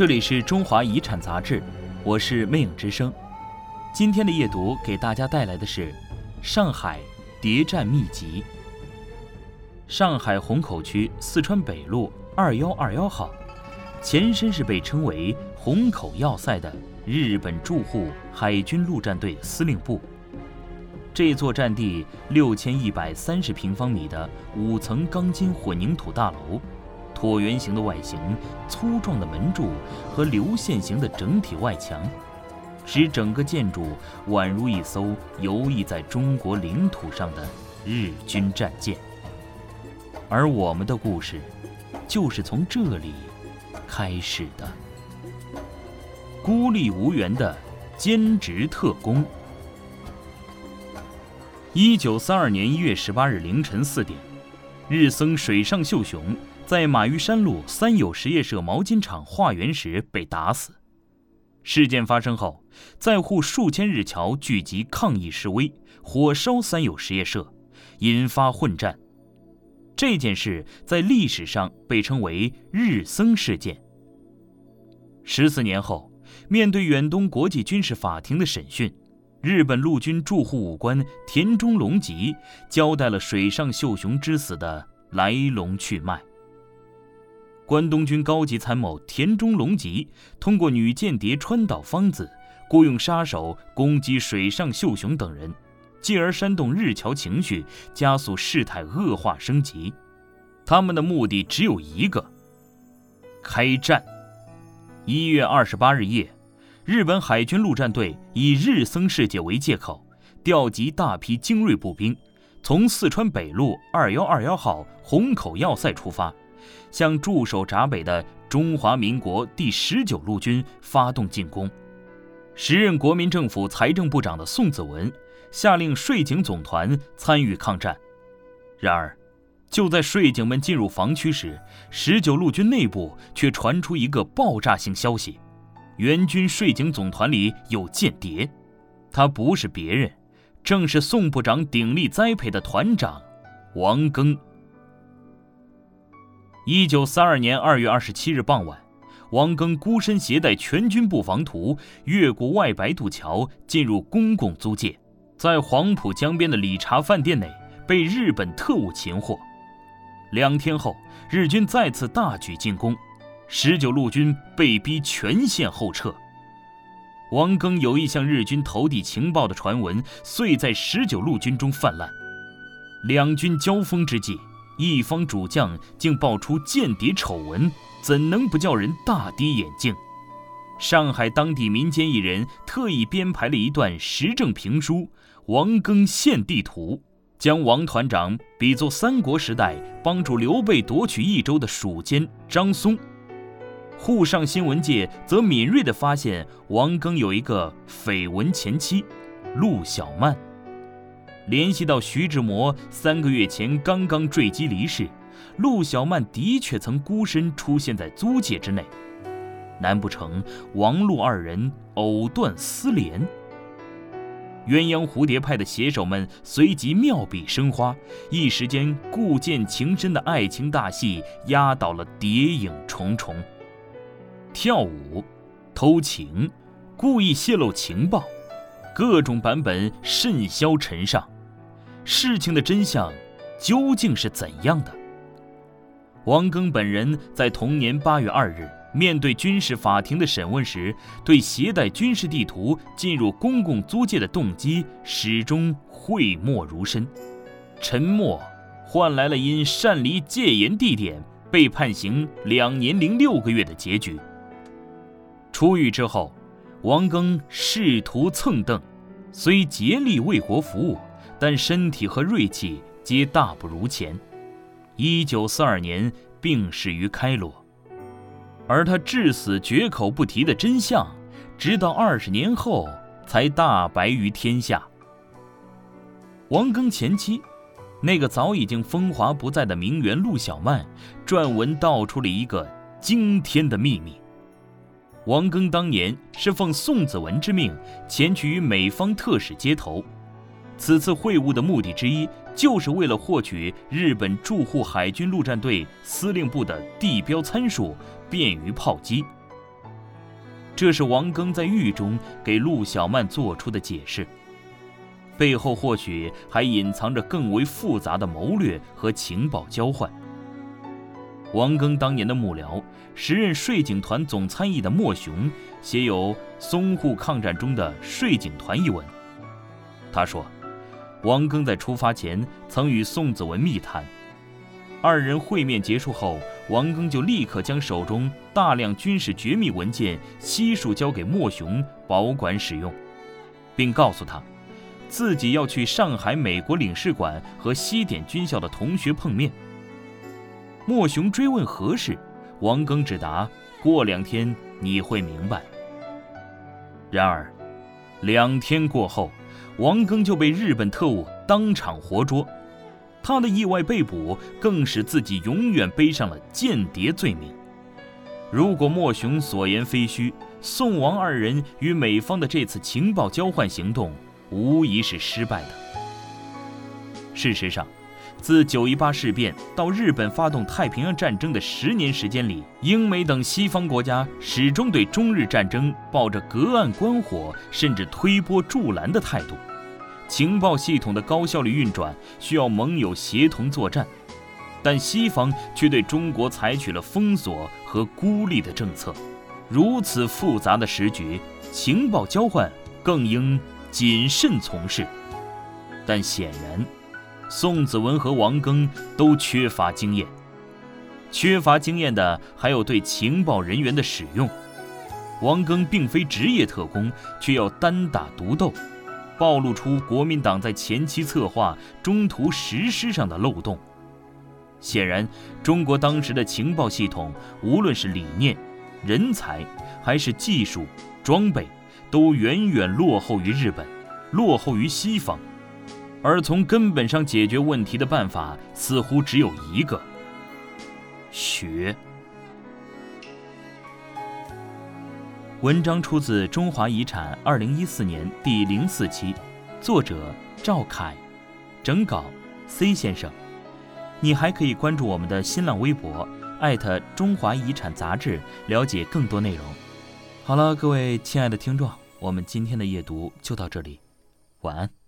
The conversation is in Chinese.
这里是中华遗产杂志，我是魅影之声。今天的夜读给大家带来的是上海谍战秘籍。上海虹口区四川北路二幺二幺号，前身是被称为虹口要塞的日本驻沪海军陆战队司令部。这座占地六千一百三十平方米的五层钢筋混凝土大楼。椭圆形的外形、粗壮的门柱和流线型的整体外墙，使整个建筑宛如一艘游弋在中国领土上的日军战舰。而我们的故事，就是从这里开始的。孤立无援的兼职特工。一九三二年一月十八日凌晨四点，日僧水上秀雄。在马玉山路三友实业社毛巾厂化缘时被打死。事件发生后，在沪数千日侨聚集抗议示威，火烧三友实业社，引发混战。这件事在历史上被称为“日僧事件”。十四年后，面对远东国际军事法庭的审讯，日本陆军驻沪武官田中隆吉交代了水上秀雄之死的来龙去脉。关东军高级参谋田中隆吉通过女间谍川岛芳子，雇佣杀手攻击水上秀雄等人，继而煽动日侨情绪，加速事态恶化升级。他们的目的只有一个：开战。一月二十八日夜，日本海军陆战队以日僧事件为借口，调集大批精锐步兵，从四川北路二幺二幺号虹口要塞出发。向驻守闸北的中华民国第十九路军发动进攻。时任国民政府财政部长的宋子文下令税警总团参与抗战。然而，就在税警们进入防区时，十九路军内部却传出一个爆炸性消息：援军税警总团里有间谍。他不是别人，正是宋部长鼎力栽培的团长王庚。一九三二年二月二十七日傍晚，王庚孤身携带全军布防图，越过外白渡桥，进入公共租界，在黄浦江边的理查饭店内被日本特务擒获。两天后，日军再次大举进攻，十九路军被逼全线后撤。王庚有意向日军投递情报的传闻，遂在十九路军中泛滥。两军交锋之际。一方主将竟爆出间谍丑闻，怎能不叫人大跌眼镜？上海当地民间艺人特意编排了一段时政评书《王庚献地图》，将王团长比作三国时代帮助刘备夺取益州的蜀奸张松。沪上新闻界则敏锐地发现，王庚有一个绯闻前妻，陆小曼。联系到徐志摩三个月前刚刚坠机离世，陆小曼的确曾孤身出现在租界之内，难不成王陆二人藕断丝连？鸳鸯蝴蝶派的写手们随即妙笔生花，一时间故剑情深的爱情大戏压倒了谍影重重。跳舞、偷情、故意泄露情报，各种版本甚嚣尘上。事情的真相究竟是怎样的？王庚本人在同年八月二日面对军事法庭的审问时，对携带军事地图进入公共租界的动机始终讳莫如深。沉默换来了因擅离戒严地点被判刑两年零六个月的结局。出狱之后，王庚仕途蹭蹬，虽竭力为国服务。但身体和锐气皆大不如前，一九四二年病逝于开罗，而他至死绝口不提的真相，直到二十年后才大白于天下。王庚前妻，那个早已经风华不再的名媛陆小曼，撰文道出了一个惊天的秘密：王庚当年是奉宋子文之命前去与美方特使接头。此次会晤的目的之一，就是为了获取日本驻沪海军陆战队司令部的地标参数，便于炮击。这是王庚在狱中给陆小曼做出的解释，背后或许还隐藏着更为复杂的谋略和情报交换。王庚当年的幕僚，时任税警团总参议的莫雄，写有《淞沪抗战中的税警团》一文。他说，王庚在出发前曾与宋子文密谈，二人会面结束后，王庚就立刻将手中大量军事绝密文件悉数交给莫雄保管使用，并告诉他，自己要去上海美国领事馆和西点军校的同学碰面。莫雄追问何事，王庚只答：“过两天你会明白。”然而，两天过后，王庚就被日本特务当场活捉。他的意外被捕，更使自己永远背上了间谍罪名。如果莫雄所言非虚，宋王二人与美方的这次情报交换行动，无疑是失败的。事实上，自九一八事变到日本发动太平洋战争的十年时间里，英美等西方国家始终对中日战争抱着隔岸观火，甚至推波助澜的态度。情报系统的高效率运转需要盟友协同作战，但西方却对中国采取了封锁和孤立的政策。如此复杂的时局，情报交换更应谨慎从事。但显然。宋子文和王庚都缺乏经验，缺乏经验的还有对情报人员的使用。王庚并非职业特工，却要单打独斗，暴露出国民党在前期策划、中途实施上的漏洞。显然，中国当时的情报系统，无论是理念、人才，还是技术、装备，都远远落后于日本，落后于西方。而从根本上解决问题的办法，似乎只有一个：学。文章出自《中华遗产》二零一四年第零四期，作者赵凯，整稿 C 先生。你还可以关注我们的新浪微博，艾特中华遗产杂志，了解更多内容。好了，各位亲爱的听众，我们今天的夜读就到这里，晚安。